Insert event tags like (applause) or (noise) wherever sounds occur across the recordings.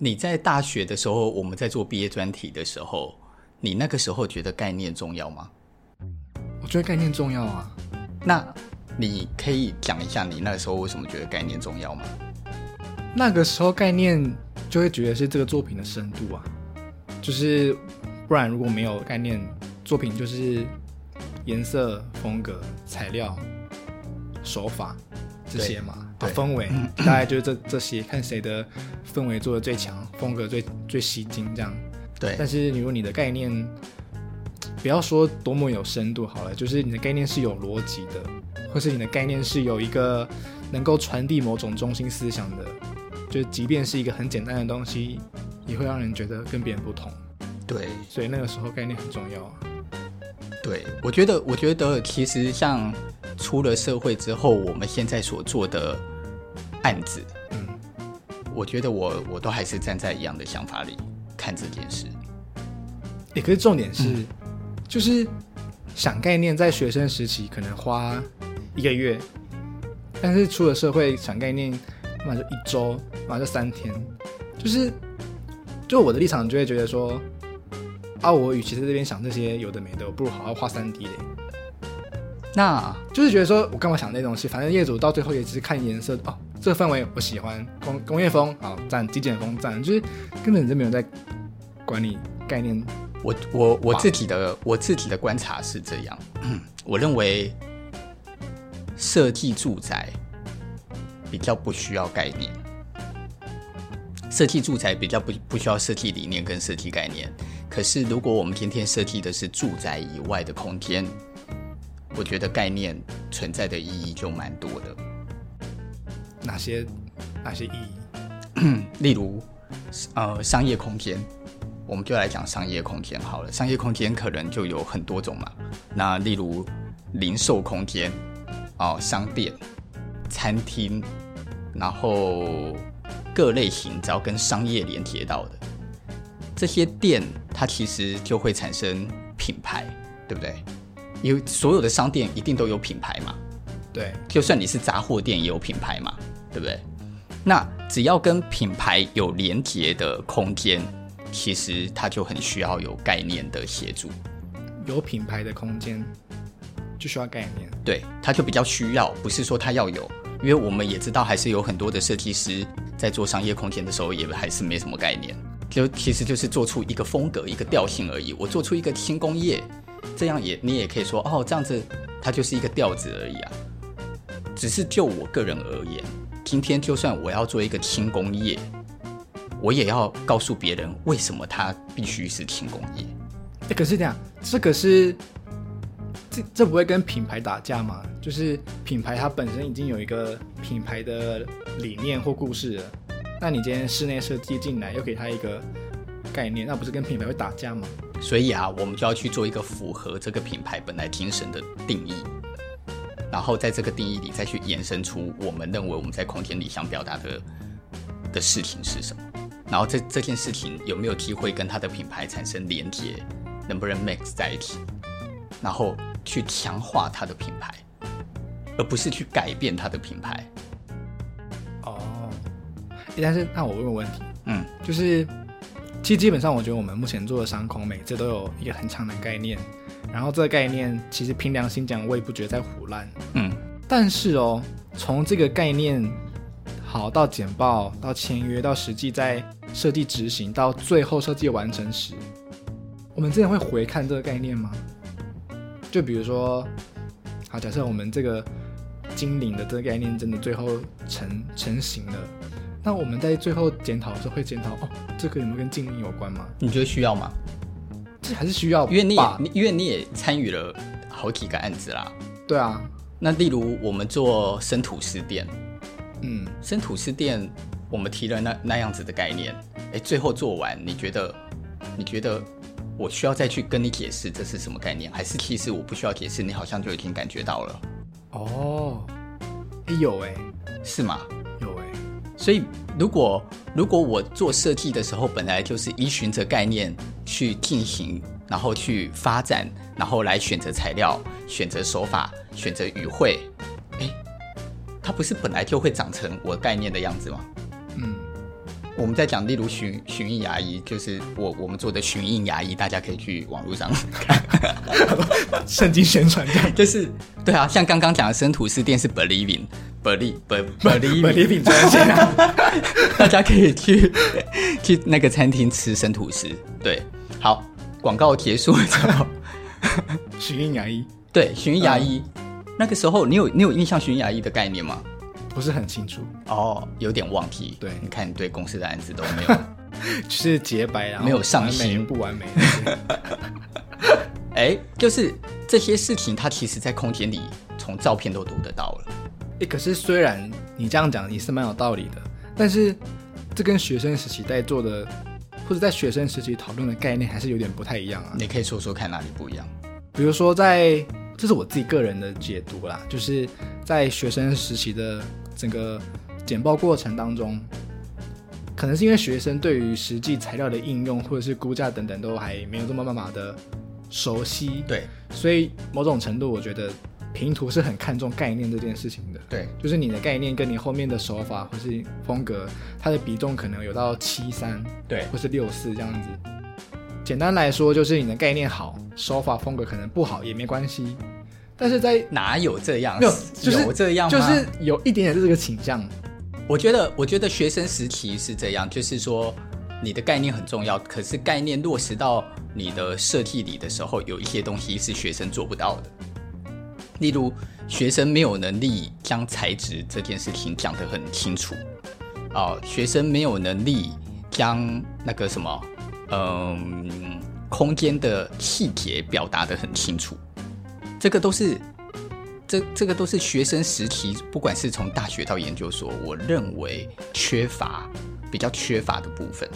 你在大学的时候，我们在做毕业专题的时候，你那个时候觉得概念重要吗？我觉得概念重要啊。那你可以讲一下你那个时候为什么觉得概念重要吗？那个时候概念就会觉得是这个作品的深度啊，就是不然如果没有概念，作品就是颜色、风格、材料、手法这些嘛。啊，氛围大概就是这这些，看谁的氛围做的最强，风格最最吸睛，这样。对。但是，如果你的概念，不要说多么有深度好了，就是你的概念是有逻辑的，或是你的概念是有一个能够传递某种中心思想的，就即便是一个很简单的东西，也会让人觉得跟别人不同。对。所以那个时候概念很重要啊。对，我觉得，我觉得其实像。出了社会之后，我们现在所做的案子，嗯，我觉得我我都还是站在一样的想法里看这件事。也可是重点是，嗯、就是想概念，在学生时期可能花一个月，但是出了社会想概念，那就一周，那就三天。就是，就我的立场就会觉得说，啊，我与其在这边想这些有的没的，我不如好好画三 D 嘞。那就是觉得说，我干嘛想那东西？反正业主到最后也只是看颜色哦，这个氛围我喜欢，工工业风啊赞，极简风赞，就是根本就没有在管理概念。我我我自己的我自己的观察是这样，(clears throat) 我认为设计住宅比较不需要概念，设计住宅比较不不需要设计理念跟设计概念。可是如果我们天天设计的是住宅以外的空间。我觉得概念存在的意义就蛮多的。哪些哪些意义？(clears throat) 例如，呃，商业空间，我们就来讲商业空间好了。商业空间可能就有很多种嘛。那例如零售空间，哦，商店、餐厅，然后各类型只要跟商业连接到的这些店，它其实就会产生品牌，对不对？因为所有的商店一定都有品牌嘛，对，就算你是杂货店也有品牌嘛，对不对？那只要跟品牌有连结的空间，其实它就很需要有概念的协助。有品牌的空间就需要概念，对，它就比较需要，不是说它要有，因为我们也知道，还是有很多的设计师在做商业空间的时候，也还是没什么概念，就其实就是做出一个风格、一个调性而已。我做出一个轻工业。这样也，你也可以说哦，这样子它就是一个调子而已啊。只是就我个人而言，今天就算我要做一个轻工业，我也要告诉别人为什么它必须是轻工业。哎，可是这样，这个是这这不会跟品牌打架吗？就是品牌它本身已经有一个品牌的理念或故事了，那你今天室内设计进来又给它一个概念，那不是跟品牌会打架吗？所以啊，我们就要去做一个符合这个品牌本来精神的定义，然后在这个定义里再去延伸出我们认为我们在空间里想表达的的事情是什么，然后这这件事情有没有机会跟它的品牌产生连接，能不能 mix 在一起，然后去强化它的品牌，而不是去改变它的品牌。哦，但是那我问个问题，嗯，就是。其实基本上，我觉得我们目前做的商空每次都有一个很强的概念，然后这个概念其实凭良心讲，我也不觉得在胡乱。嗯，但是哦，从这个概念好到简报，到签约，到实际在设计执行，到最后设计完成时，我们真的会回看这个概念吗？就比如说，好，假设我们这个精灵的这个概念真的最后成成型了。那我们在最后检讨的时候会检讨哦，这个有没有跟经营有关吗？你觉得需要吗？这还是需要，因为你也你因为你也参与了好几个案子啦。对啊，那例如我们做生土司店，嗯，生土司店我们提了那那样子的概念，哎，最后做完，你觉得你觉得我需要再去跟你解释这是什么概念，还是其实我不需要解释，你好像就已经感觉到了？哦，哎有哎，是吗？所以，如果如果我做设计的时候，本来就是依循着概念去进行，然后去发展，然后来选择材料、选择手法、选择语汇，哎，它不是本来就会长成我概念的样子吗？嗯，我们在讲，例如巡巡印牙医，就是我我们做的巡印牙医，大家可以去网络上看，圣经宣传这样，就是对啊，像刚刚讲的生吐司店是 believe 专线，大家可以去 (laughs) 去那个餐厅吃生吐司。对，好，广告结束之后，(laughs) 巡印牙医，对，巡印牙医，嗯、那个时候你有你有印象巡印牙医的概念吗？不是很清楚哦，有点忘记。对，你看你对公司的案子都没有，(laughs) 就是洁白啊，没有上心，不完美。(laughs) 哎，就是这些事情，它其实在空间里从照片都读得到了。哎，可是虽然你这样讲也是蛮有道理的，但是这跟学生时期在做的，或者在学生时期讨论的概念还是有点不太一样啊。你可以说说看哪里不一样？比如说在，这是我自己个人的解读啦，就是在学生时期的。整个简报过程当中，可能是因为学生对于实际材料的应用或者是估价等等都还没有这么慢慢的熟悉，对，所以某种程度我觉得平图是很看重概念这件事情的，对，就是你的概念跟你后面的手法或是风格，它的比重可能有到七三，对，或是六四这样子。简单来说，就是你的概念好，手法风格可能不好也没关系。但是在哪有这样？没有，就是有这样吗？就是有一点点这个倾向。我觉得，我觉得学生时期是这样，就是说你的概念很重要，可是概念落实到你的设计里的时候，有一些东西是学生做不到的。例如，学生没有能力将材质这件事情讲得很清楚，哦，学生没有能力将那个什么，嗯，空间的细节表达得很清楚。这个都是，这这个都是学生时期，不管是从大学到研究所，我认为缺乏比较缺乏的部分。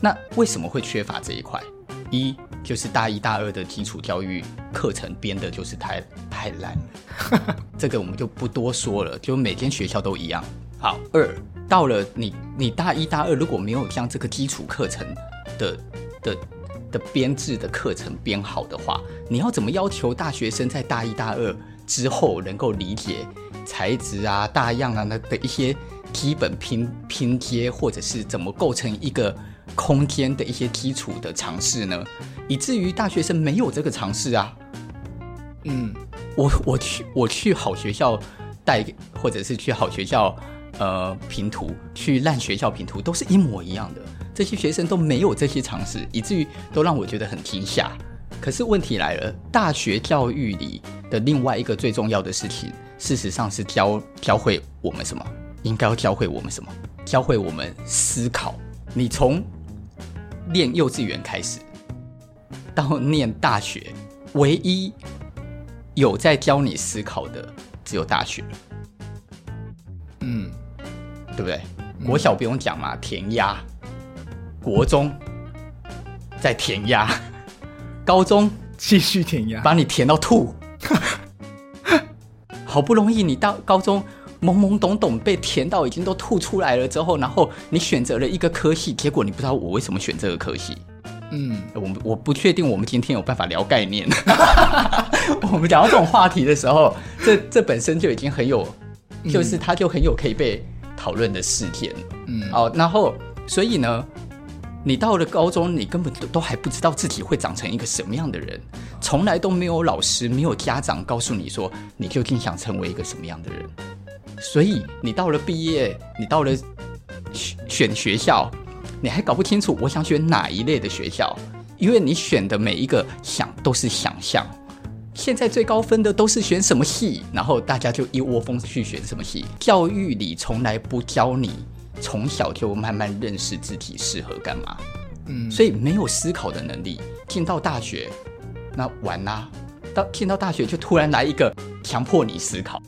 那为什么会缺乏这一块？一就是大一、大二的基础教育课程编的就是太太烂了，(laughs) 这个我们就不多说了，就每间学校都一样。好，二到了你你大一、大二如果没有像这个基础课程的的。的编制的课程编好的话，你要怎么要求大学生在大一大二之后能够理解材质啊、大样啊那的一些基本拼拼接，或者是怎么构成一个空间的一些基础的尝试呢？以至于大学生没有这个尝试啊。嗯，我我去我去好学校带，或者是去好学校呃评图，去烂学校评图，都是一模一样的。这些学生都没有这些常识，以至于都让我觉得很惊吓。可是问题来了，大学教育里的另外一个最重要的事情，事实上是教教会我们什么？应该要教会我们什么？教会我们思考。你从念幼稚园开始到念大学，唯一有在教你思考的只有大学。嗯，对不对？国小不用讲嘛，填鸭。国中再填鸭，(laughs) 高中继续填鸭，把你填到吐。(laughs) 好不容易你到高中懵懵懂懂被填到已经都吐出来了之后，然后你选择了一个科系，结果你不知道我为什么选这个科系。嗯，我我不确定我们今天有办法聊概念。(laughs) 我们聊到这种话题的时候，这这本身就已经很有，就是它就很有可以被讨论的事件。嗯，哦，然后所以呢？你到了高中，你根本都都还不知道自己会长成一个什么样的人，从来都没有老师、没有家长告诉你说你究竟想成为一个什么样的人。所以你到了毕业，你到了选选学校，你还搞不清楚我想选哪一类的学校，因为你选的每一个想都是想象。现在最高分的都是选什么系，然后大家就一窝蜂去选什么系。教育里从来不教你。从小就慢慢认识自己适合干嘛，嗯，所以没有思考的能力，进到大学，那完啦。到进到大学就突然来一个强迫你思考。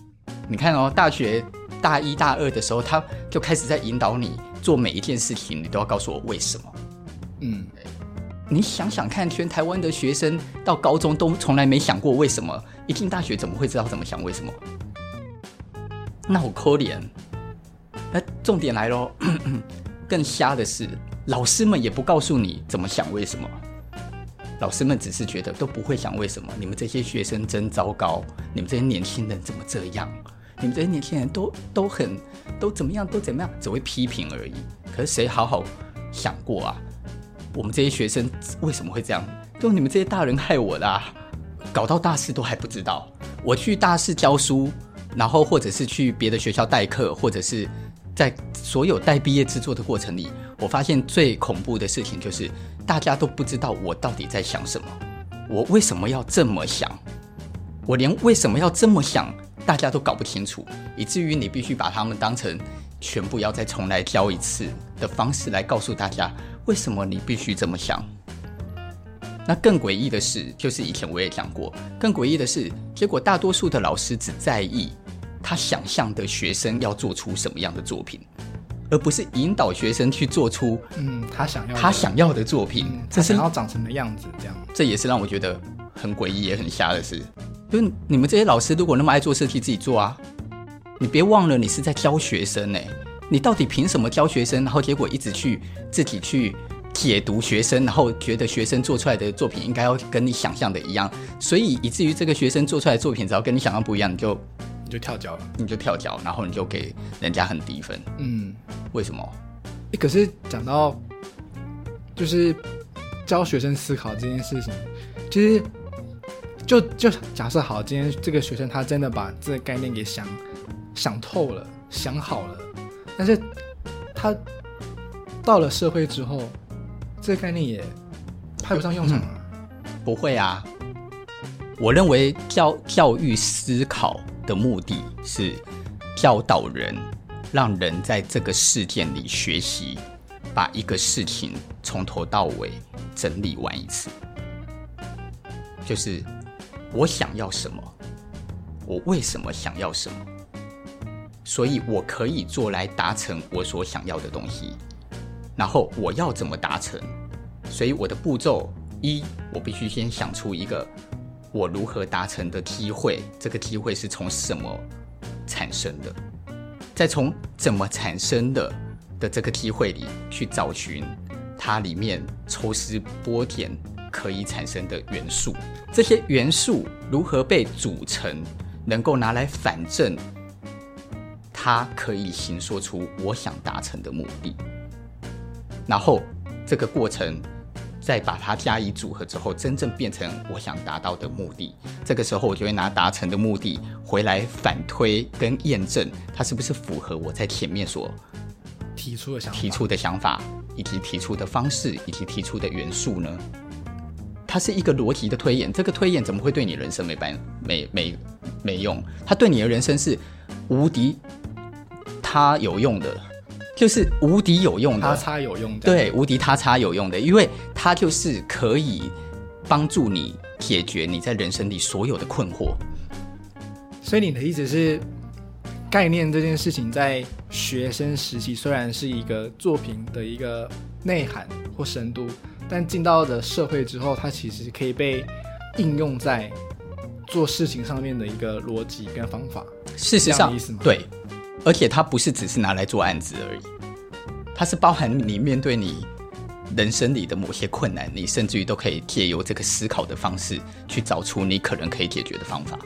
你看哦，大学大一大二的时候，他就开始在引导你做每一件事情，你都要告诉我为什么。嗯，你想想看，全台湾的学生到高中都从来没想过为什么，一进大学怎么会知道怎么想为什么？那我可怜。那重点来喽，(clears throat) 更瞎的是，老师们也不告诉你怎么想，为什么？老师们只是觉得都不会想为什么，你们这些学生真糟糕，你们这些年轻人怎么这样？你们这些年轻人都都很都怎么样，都怎么样，只会批评而已。可是谁好好想过啊？我们这些学生为什么会这样？都你们这些大人害我的啊！搞到大四都还不知道。我去大四教书，然后或者是去别的学校代课，或者是在所有带毕业制作的过程里，我发现最恐怖的事情就是大家都不知道我到底在想什么，我为什么要这么想？我连为什么要这么想，大家都搞不清楚，以至于你必须把他们当成全部要再重来教一次的方式来告诉大家，为什么你必须这么想。那更诡异的是，就是以前我也讲过，更诡异的是，结果大多数的老师只在意他想象的学生要做出什么样的作品，而不是引导学生去做出嗯他想要他想要的作品，嗯、他想要长什么样子。这样，这也是让我觉得很诡异也很瞎的事。就你们这些老师，如果那么爱做设计，自己做啊！你别忘了，你是在教学生呢、欸。你到底凭什么教学生？然后结果一直去自己去。解读学生，然后觉得学生做出来的作品应该要跟你想象的一样，所以以至于这个学生做出来的作品只要跟你想象不一样，你就你就跳脚了，你就跳脚，然后你就给人家很低分。嗯，为什么？欸，可是讲到就是教学生思考这件事情，其实就就假设好，今天这个学生他真的把这个概念给想想透了，想好了，但是他到了社会之后。这个概念也派不上用场了。嗯，不会啊。我认为教教育思考的目的是教导人，让人在这个事件里学习，把一个事情从头到尾整理完一次。就是我想要什么，我为什么想要什么，所以我可以做来达成我所想要的东西。然后我要怎么达成？所以我的步骤一，我必须先想出一个我如何达成的机会。这个机会是从什么产生的？再从怎么产生的的这个机会里去找寻它里面抽丝剥茧可以产生的元素。这些元素如何被组成，能够拿来反证它可以形塑出我想达成的目的。然后这个过程再把它加以组合之后，真正变成我想达到的目的。这个时候，我就会拿达成的目的回来反推跟验证，它是不是符合我在前面所提出的想法、提出的想法，以及提出的方式，以及提出的元素呢？它是一个逻辑的推演。这个推演怎么会对你人生没办没没没用？它对你的人生是无敌，它有用的。就是无敌有用的，他叉有用的，对，无敌他叉有用的，因为它就是可以帮助你解决你在人生里所有的困惑。所以你的意思是，概念这件事情在学生时期虽然是一个作品的一个内涵或深度，但进到的社会之后，它其实可以被应用在做事情上面的一个逻辑跟方法。事实上，意思吗？对。而且它不是只是拿来做案子而已，它是包含你面对你人生里的某些困难，你甚至于都可以借由这个思考的方式去找出你可能可以解决的方法。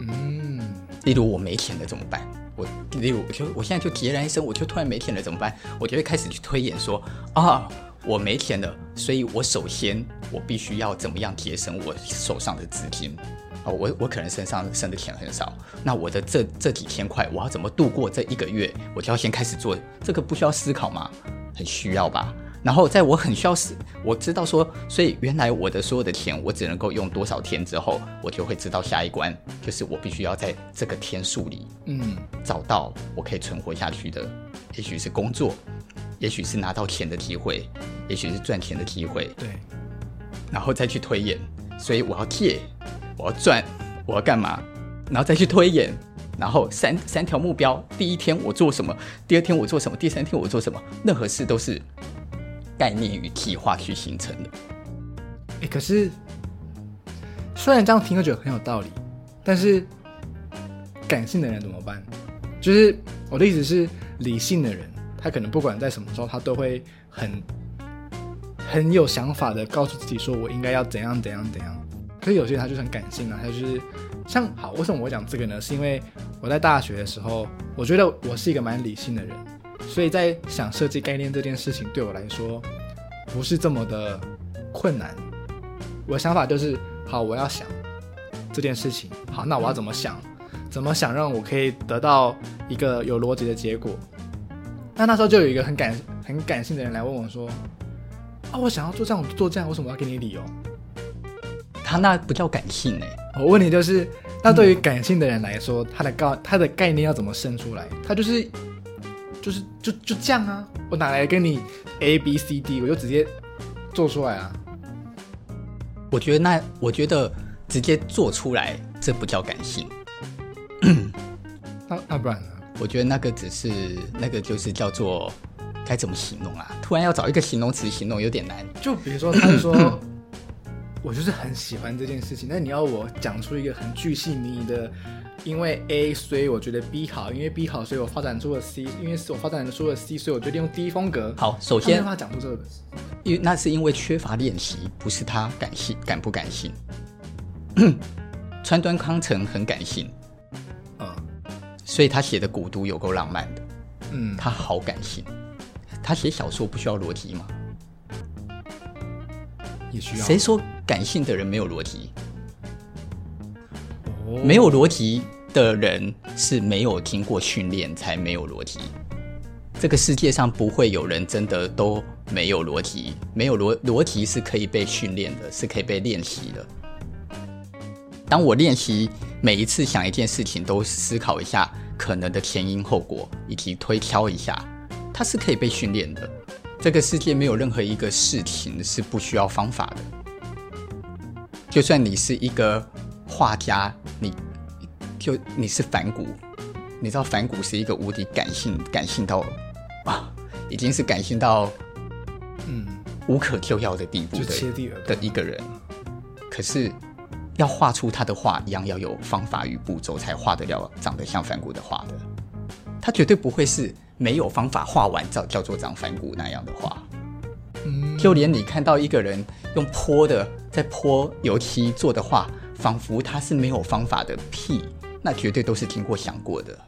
嗯，例如我没钱了怎么办？我例如我就我现在就孑然一身，我就突然没钱了怎么办？我就会开始去推演说啊，我没钱了，所以我首先我必须要怎么样节省我手上的资金。哦，我我可能身上剩的钱很少，那我的这这几千块，我要怎么度过这一个月？我就要先开始做，这个不需要思考吗？很需要吧。然后在我很需要思，我知道说，所以原来我的所有的钱，我只能够用多少天之后，我就会知道下一关，就是我必须要在这个天数里，嗯，找到我可以存活下去的，也许是工作，也许是拿到钱的机会，也许是赚钱的机会，对，然后再去推演，所以我要借。我要赚，我要干嘛？然后再去推演，然后三三条目标：第一天我做什么，第二天我做什么，第三天我做什么。任何事都是概念与计划去形成的。哎，可是虽然这样听着觉得很有道理，但是感性的人怎么办？就是我的意思是，理性的人，他可能不管在什么时候，他都会很很有想法的告诉自己说：“我应该要怎样怎样怎样。”可是有些人他就很感性啊，他就是像好，为什么我讲这个呢？是因为我在大学的时候，我觉得我是一个蛮理性的人，所以在想设计概念这件事情对我来说不是这么的困难。我的想法就是，好，我要想这件事情，好，那我要怎么想？怎么想让我可以得到一个有逻辑的结果？那那时候就有一个很感很感性的人来问我说：“啊，我想要做这样做这样，为什么要给你理由？”他那不叫感性哎、欸。我问你就是，那对于感性的人来说，他的概他的概念要怎么生出来？他就是就是就就这样啊！我哪来跟你 A B C D？我就直接做出来啊！我觉得那我觉得直接做出来，这不叫感性。那那不然呢？我觉得那个只是那个就是叫做该怎么形容啊？突然要找一个形容词形容有点难。就比如说，他 (coughs) 说我就是很喜欢这件事情，那你要我讲出一个很具细靡遗的，因为 A 所以我觉得 B 好，因为 B 好所以我发展出了 C，因为是我发展出了 C，所以我决定用 D 风格。好，首先他讲出这个，因为那是因为缺乏练习，不是他感性感不感性。(coughs) 川端康成很感性。所以他写的古都有够浪漫的，嗯，他好感性。他写小说不需要逻辑吗？也需要。谁说感性的人没有逻辑？哦，没有逻辑的人是没有经过训练才没有逻辑。这个世界上不会有人真的都没有逻辑，没有逻逻辑是可以被训练的，是可以被练习的。当我练习每一次想一件事情，都思考一下。可能的前因后果，以及推敲一下，它是可以被训练的。这个世界没有任何一个事情是不需要方法的。就算你是一个画家，你就你是反骨，你知道反骨是一个无敌感性、感性到啊，已经是感性到嗯无可救药的地步的，的一个人。可是。要画出他的画一样，要有方法与步骤才画得了长得像梵谷的画的。他绝对不会是没有方法画完叫叫做长梵谷那样的画。嗯，就连你看到一个人用泼的在泼油漆做的画，仿佛他是没有方法的屁，那绝对都是经过想过的。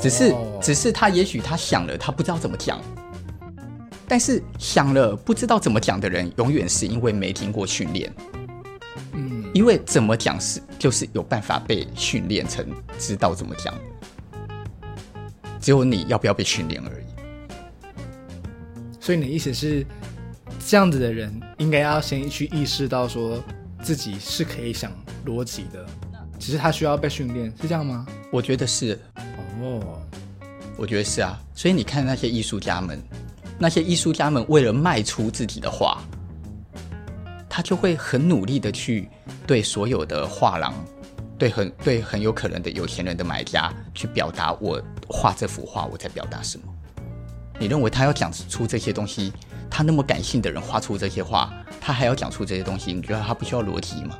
只是只是他也许他想了，他不知道怎么讲。但是想了不知道怎么讲的人，永远是因为没经过训练。因为怎么讲是就是有办法被训练成知道怎么讲，只有你要不要被训练而已。所以你的意思是，这样子的人应该要先去意识到说自己是可以想逻辑的，只是他需要被训练，是这样吗？我觉得是。哦，我觉得是啊。所以你看那些艺术家们，那些艺术家们为了卖出自己的画。他就会很努力的去对所有的画廊，对很对很有可能的有钱人的买家去表达，我画这幅画我在表达什么？你认为他要讲出这些东西，他那么感性的人画出这些画，他还要讲出这些东西，你觉得他不需要逻辑吗？